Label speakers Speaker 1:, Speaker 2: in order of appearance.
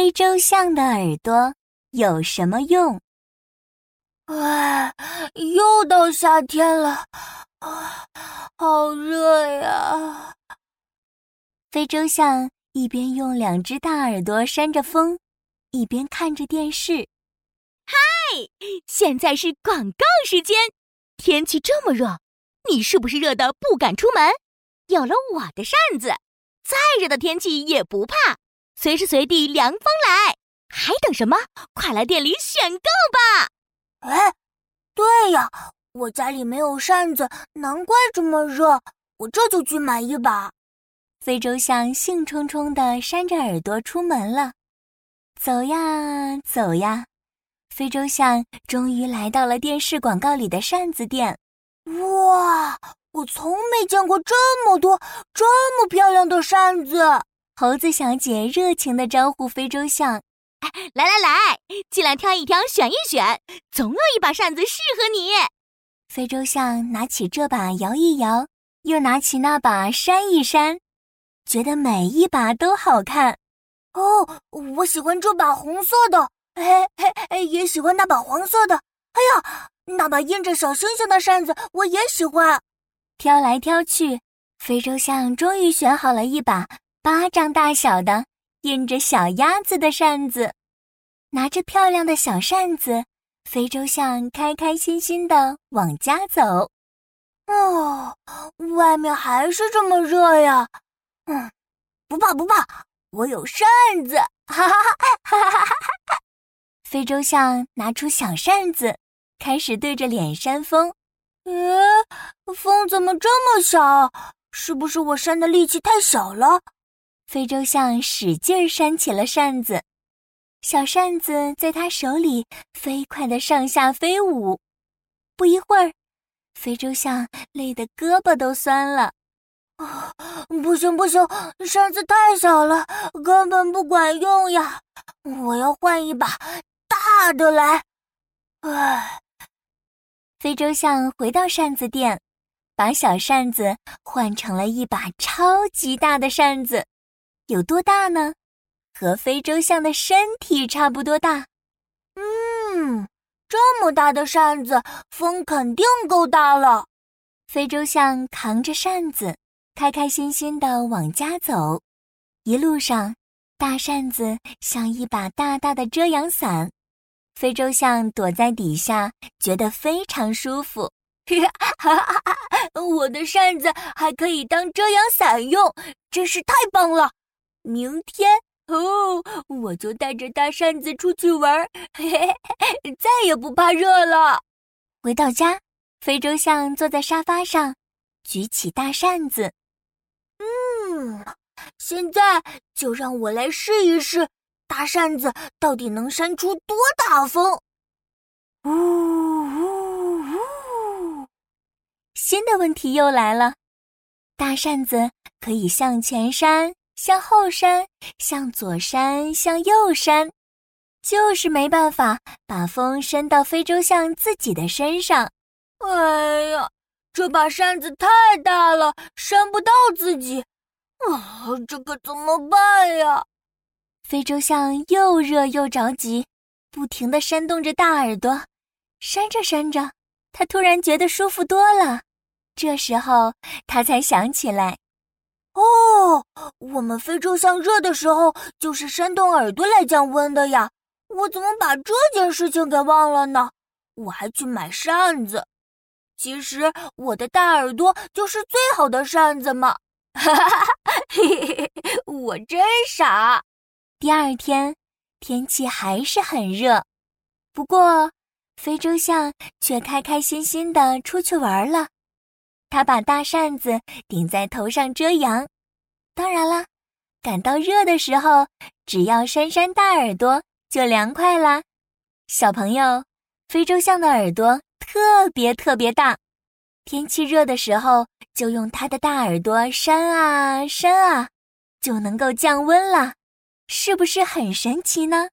Speaker 1: 非洲象的耳朵有什么用？
Speaker 2: 哎，又到夏天了，啊，好热呀！
Speaker 1: 非洲象一边用两只大耳朵扇着风，一边看着电视。
Speaker 3: 嗨，现在是广告时间。天气这么热，你是不是热的不敢出门？有了我的扇子，再热的天气也不怕，随时随地凉风来。还等什么？快来店里选购吧！
Speaker 2: 哎，对呀，我家里没有扇子，难怪这么热。我这就去买一把。
Speaker 1: 非洲象兴冲冲地扇着耳朵出门了。走呀走呀，非洲象终于来到了电视广告里的扇子店。
Speaker 2: 哇，我从没见过这么多、这么漂亮的扇子！
Speaker 1: 猴子小姐热情地招呼非洲象。
Speaker 3: 来来来，进来挑一挑，选一选，总有一把扇子适合你。
Speaker 1: 非洲象拿起这把摇一摇，又拿起那把扇一扇，觉得每一把都好看。
Speaker 2: 哦，我喜欢这把红色的，嘿嘿嘿，也喜欢那把黄色的。哎呀，那把印着小星星的扇子我也喜欢。
Speaker 1: 挑来挑去，非洲象终于选好了一把巴掌大小的。印着小鸭子的扇子，拿着漂亮的小扇子，非洲象开开心心的往家走。
Speaker 2: 哦，外面还是这么热呀！嗯，不怕不怕，我有扇子！哈哈哈哈哈哈！
Speaker 1: 非洲象拿出小扇子，开始对着脸扇风。
Speaker 2: 嗯，风怎么这么小？是不是我扇的力气太小了？
Speaker 1: 非洲象使劲扇起了扇子，小扇子在他手里飞快地上下飞舞。不一会儿，非洲象累得胳膊都酸了。
Speaker 2: 啊，不行不行，扇子太小了，根本不管用呀！我要换一把大的来。唉，
Speaker 1: 非洲象回到扇子店，把小扇子换成了一把超级大的扇子。有多大呢？和非洲象的身体差不多大。
Speaker 2: 嗯，这么大的扇子，风肯定够大了。
Speaker 1: 非洲象扛着扇子，开开心心地往家走。一路上，大扇子像一把大大的遮阳伞，非洲象躲在底下，觉得非常舒服。
Speaker 2: 哈哈，我的扇子还可以当遮阳伞用，真是太棒了！明天哦，我就带着大扇子出去玩，嘿嘿，再也不怕热了。
Speaker 1: 回到家，非洲象坐在沙发上，举起大扇子。
Speaker 2: 嗯，现在就让我来试一试，大扇子到底能扇出多大风？呜呜
Speaker 1: 呜！新的问题又来了，大扇子可以向前扇。向后扇，向左扇，向右扇，就是没办法把风扇到非洲象自己的身上。
Speaker 2: 哎呀，这把扇子太大了，扇不到自己。啊，这可怎么办呀？
Speaker 1: 非洲象又热又着急，不停地扇动着大耳朵。扇着扇着，他突然觉得舒服多了。这时候，他才想起来。
Speaker 2: 哦，我们非洲象热的时候就是扇动耳朵来降温的呀！我怎么把这件事情给忘了呢？我还去买扇子。其实我的大耳朵就是最好的扇子嘛！哈哈哈哈嘿，我真傻。
Speaker 1: 第二天天气还是很热，不过非洲象却开开心心的出去玩了。他把大扇子顶在头上遮阳，当然啦，感到热的时候，只要扇扇大耳朵就凉快啦。小朋友，非洲象的耳朵特别特别大，天气热的时候就用它的大耳朵扇啊扇啊，就能够降温了，是不是很神奇呢？